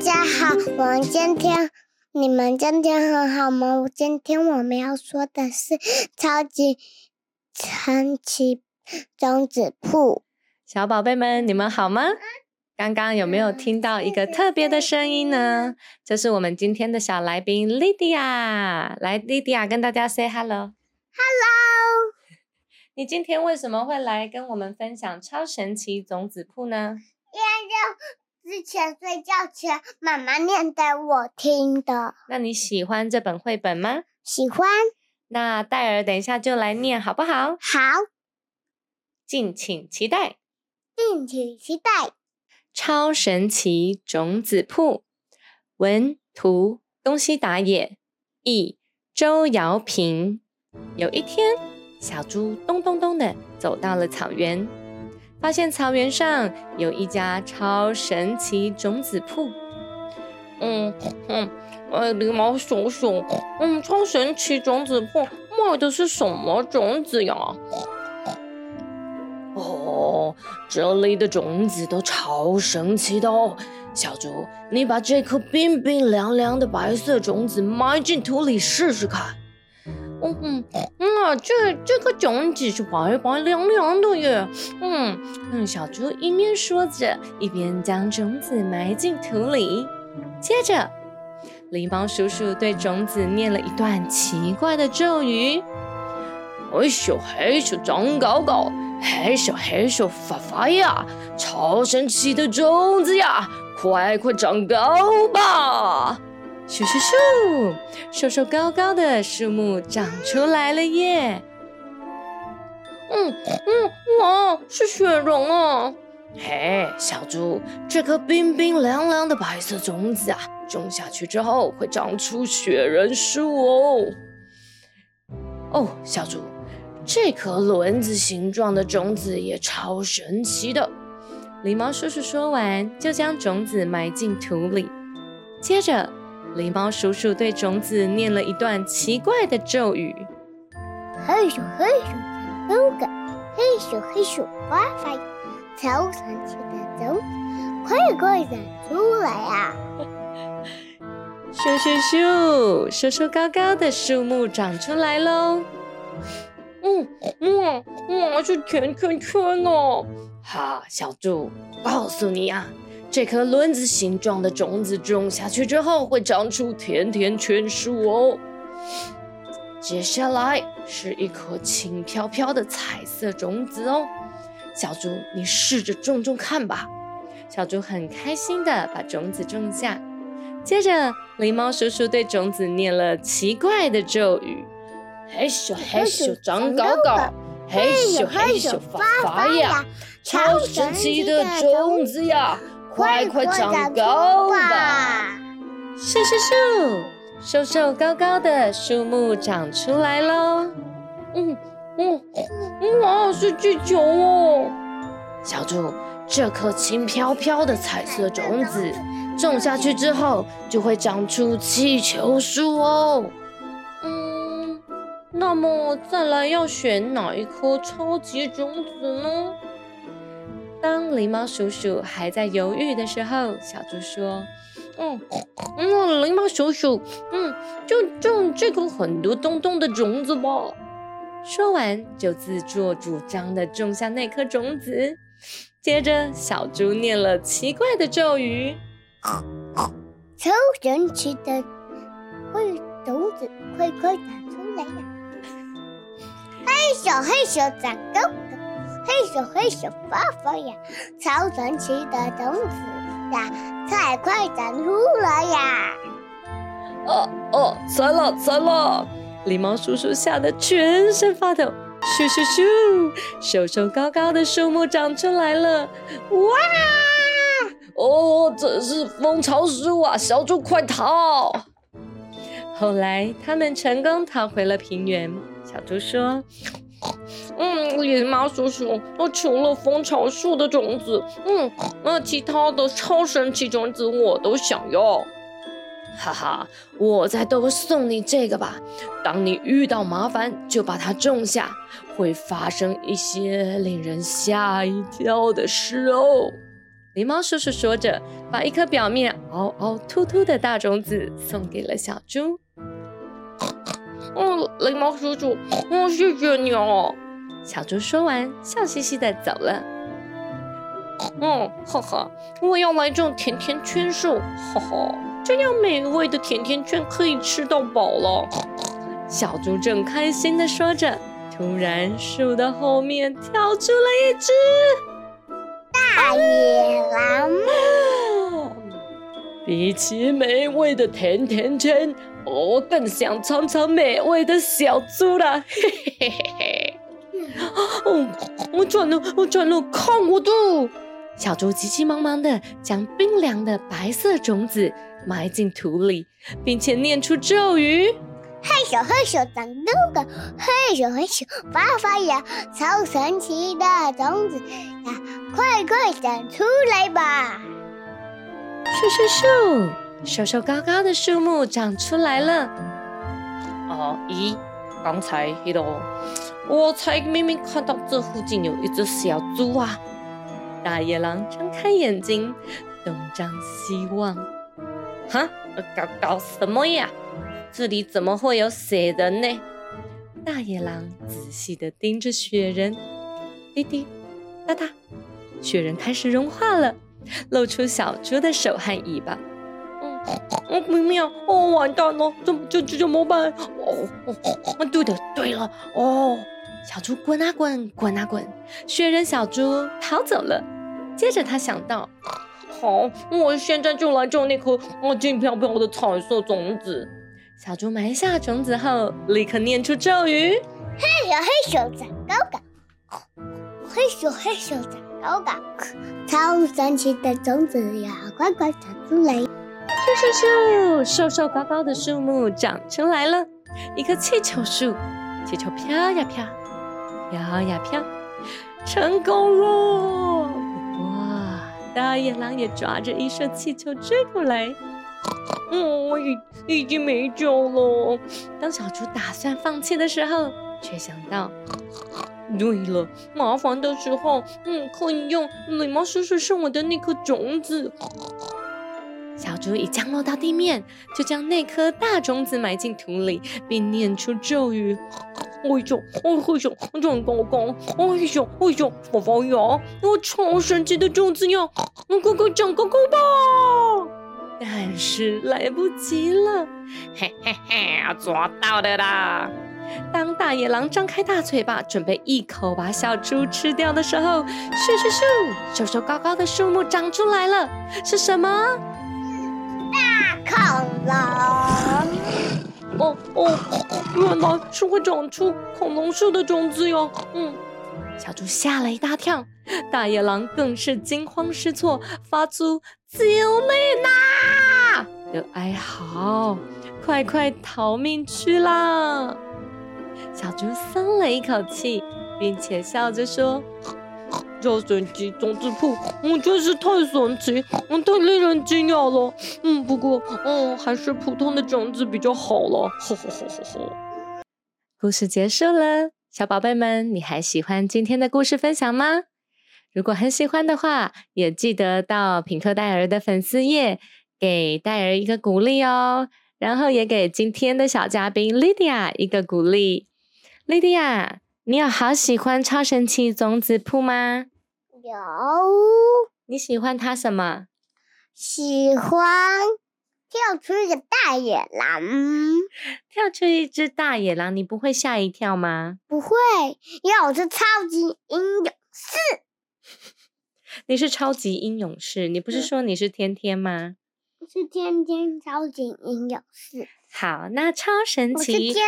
家好，我们今天你们今天很好吗？今天我们要说的是超级神奇种子铺。小宝贝们，你们好吗？刚刚有没有听到一个特别的声音呢？这是我们今天的小来宾莉迪亚。来，莉迪亚跟大家 say hello。Hello。你今天为什么会来跟我们分享超神奇种子铺呢？因为之前睡觉前妈妈念给我听的。那你喜欢这本绘本吗？喜欢。那戴尔等一下就来念好不好？好。敬请期待。敬请期待。超神奇种子铺，文图东西打野，译周瑶平。有一天，小猪咚咚咚的走到了草原，发现草原上有一家超神奇种子铺。嗯嗯，哎，狸猫叔叔，嗯，超神奇种子铺卖的是什么种子呀？哦，这里的种子都超神奇的哦，小猪，你把这颗冰冰凉凉的白色种子埋进土里试试看。嗯嗯，啊，这这颗种子是白白凉凉的耶。嗯嗯，小猪一面说着，一边将种子埋进土里。接着，狸猫叔叔对种子念了一段奇怪的咒语：嘿咻嘿咻长高高。嘿咻嘿咻发发呀，超神奇的种子呀，快快长高吧！咻咻咻，瘦瘦高高的树木长出来了耶！嗯嗯，哇，是雪人啊！嘿，小猪，这颗冰冰凉凉的白色种子啊，种下去之后会长出雪人树哦。哦，小猪。这颗轮子形状的种子也超神奇的。狸猫叔叔说完，就将种子埋进土里。接着，狸猫叔叔对种子念了一段奇怪的咒语：嘿咻嘿咻长高高，嘿咻嘿咻发发芽，超神奇的种子，快快长出来啊！咻咻咻，瘦瘦高高的树木长出来喽！嗯，哇哇，是甜甜圈哦！哈，小猪，告诉你啊，这颗轮子形状的种子种下去之后，会长出甜甜圈树哦。接下来是一颗轻飘飘的彩色种子哦，小猪，你试着种种看吧。小猪很开心的把种子种下，接着狸猫叔叔对种子念了奇怪的咒语。嘿咻嘿咻长高高，嘿咻嘿咻发发芽，超神奇的种子呀，快快长高吧！咻咻咻，瘦瘦高高的树木长出来喽！嗯嗯，哇，是气球哦！小猪，这颗轻飘飘的彩色种子种下去之后，就会长出气球树哦。嗯那么再来要选哪一颗超级种子呢？当狸猫鼠鼠还在犹豫的时候，小猪说：“嗯嗯，狸猫鼠鼠，嗯，就种这颗很多洞洞的种子吧。”说完就自作主张的种下那颗种子。接着，小猪念了奇怪的咒语：“超神奇的会种子，快快长出来呀！”嘿咻嘿咻长高高，嘿咻嘿咻发发呀，超神奇的种子呀，快快长出来呀！哦哦，猜了猜了！狸猫叔叔吓得全身发抖。咻咻咻，瘦瘦高高的树木长出来了！哇！哦，这是蜂巢树啊！小猪快逃！后来他们成功逃回了平原。小猪说：“嗯，狸猫叔叔，我除了蜂巢树的种子，嗯，那其他的超神奇种子我都想要。哈哈，我再多送你这个吧。当你遇到麻烦，就把它种下，会发生一些令人吓一跳的事哦。”狸猫叔叔说着，把一颗表面凹凹凸凸的大种子送给了小猪。嗯，狸猫叔叔，嗯，谢谢你哦。小猪说完，笑嘻嘻的走了。嗯，哈哈，我要来种甜甜圈树，哈哈，这样美味的甜甜圈可以吃到饱了。小猪正开心的说着，突然树的后面跳出了一只大野狼。比起美味的甜甜圈。我更想尝尝美味的小猪了，嘿嘿嘿嘿嘿！哦，我转了，我转了，看我的！小猪急急忙忙的将冰凉的白色种子埋进土里，并且念出咒语：嘿咻嘿咻长豆个，嘿咻嘿咻发发芽，超神奇的种子呀，快快长出来吧！咻咻咻！瘦瘦高高的树木长出来了。哦，咦，刚才那个，我才明明看到这附近有一只小猪啊！大野狼睁开眼睛，东张西望。哈，搞搞什么呀？这里怎么会有雪人呢？大野狼仔细的盯着雪人，滴滴答答，雪人开始融化了，露出小猪的手和尾巴。哦，明明哦，完蛋了，怎这这怎么办？哦哦哦，对的，对了，哦，小猪滚啊滚，滚啊滚，雪人小猪逃走了。接着他想到，好，我现在就来种那颗我金飘飘的彩色种子。小猪埋下种子后，立刻念出咒语：嘿咻嘿咻长高高，嘿咻嘿咻长高高，超神奇的种子呀，快快长出来！咻咻咻！瘦瘦高高的树木长出来了，一棵气球树。气球飘呀飘，飘呀飘，成功了！哇！大野狼也抓着一束气球追过来。哦，已已经没救了。当小猪打算放弃的时候，却想到，对了，麻烦的时候，嗯，可以用狸猫叔叔送我的那颗种子。小猪一降落到地面，就将那颗大种子埋进土里，并念出咒语：“哎呦，哎呦，长高高，哎呦，哎呦，发发芽，有超神奇的种子呀！快快长高高吧！”但是来不及了，嘿嘿嘿，抓到的啦！当大野狼张开大嘴巴，准备一口把小猪吃掉的时候，咻咻咻，瘦瘦高高的树木长出来了，是什么？大恐龙哦哦，原来是会长出恐龙树的种子哟。嗯，小猪吓了一大跳，大野狼更是惊慌失措，发出“救命啊”的哀嚎，快快逃命去啦！小猪松了一口气，并且笑着说。超神奇种子铺，我，真是太神奇，我，太令人惊讶了，嗯，不过，嗯，还是普通的种子比较好了，吼吼吼吼吼。故事结束了，小宝贝们，你还喜欢今天的故事分享吗？如果很喜欢的话，也记得到品客戴尔的粉丝页给戴尔一个鼓励哦，然后也给今天的小嘉宾 Lydia 一个鼓励，Lydia。你有好喜欢超神奇种子铺吗？有。你喜欢它什么？喜欢跳出一个大野狼。跳出一只大野狼，你不会吓一跳吗？不会，因为我是超级英勇士。你是超级英勇士，你不是说你是天天吗？是天天超级英勇士。好，那超神奇。我是天，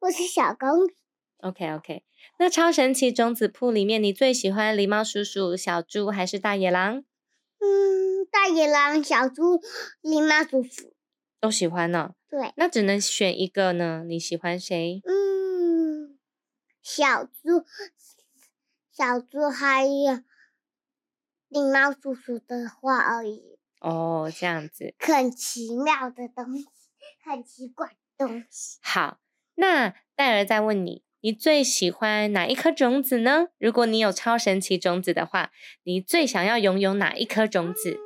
我是小公主。OK OK。那超神奇种子铺里面，你最喜欢狸猫叔叔、小猪还是大野狼？嗯，大野狼、小猪、狸猫、叔叔，都喜欢呢。对，那只能选一个呢？你喜欢谁？嗯，小猪、小猪还有狸猫、叔叔的话而已，哦，这样子。很奇妙的东西，很奇怪的东西。好，那戴尔再问你，你最喜欢哪一颗种子呢？如果你有超神奇种子的话，你最想要拥有哪一颗种子？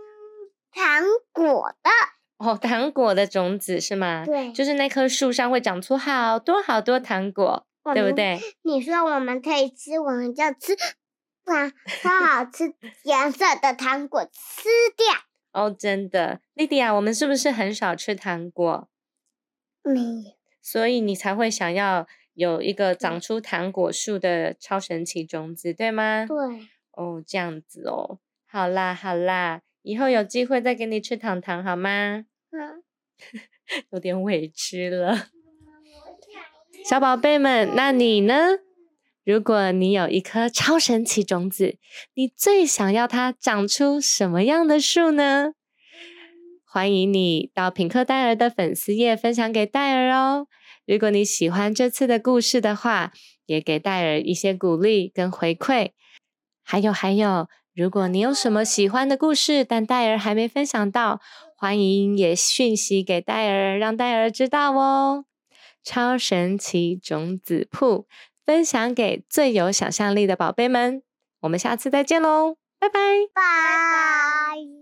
糖果的，哦，糖果的种子是吗？对就是那棵树上会长出好多好多糖果，对不对？你说我们可以吃，我们就吃，把超好吃颜色的糖果吃掉。哦，真的，莉迪亚，我们是不是很少吃糖果？没有，所以你才会想要有一个长出糖果树的超神奇种子，对吗？对，哦，这样子哦。好啦，好啦，以后有机会再给你吃糖糖好吗？嗯，有点委屈了。小宝贝们，那你呢？如果你有一颗超神奇种子，你最想要它长出什么样的树呢？欢迎你到品客戴尔的粉丝页分享给戴尔哦。如果你喜欢这次的故事的话，也给戴尔一些鼓励跟回馈。还有还有，如果你有什么喜欢的故事，但戴尔还没分享到，欢迎也讯息给戴尔，让戴尔知道哦。超神奇种子铺分享给最有想象力的宝贝们，我们下次再见喽，拜拜。拜。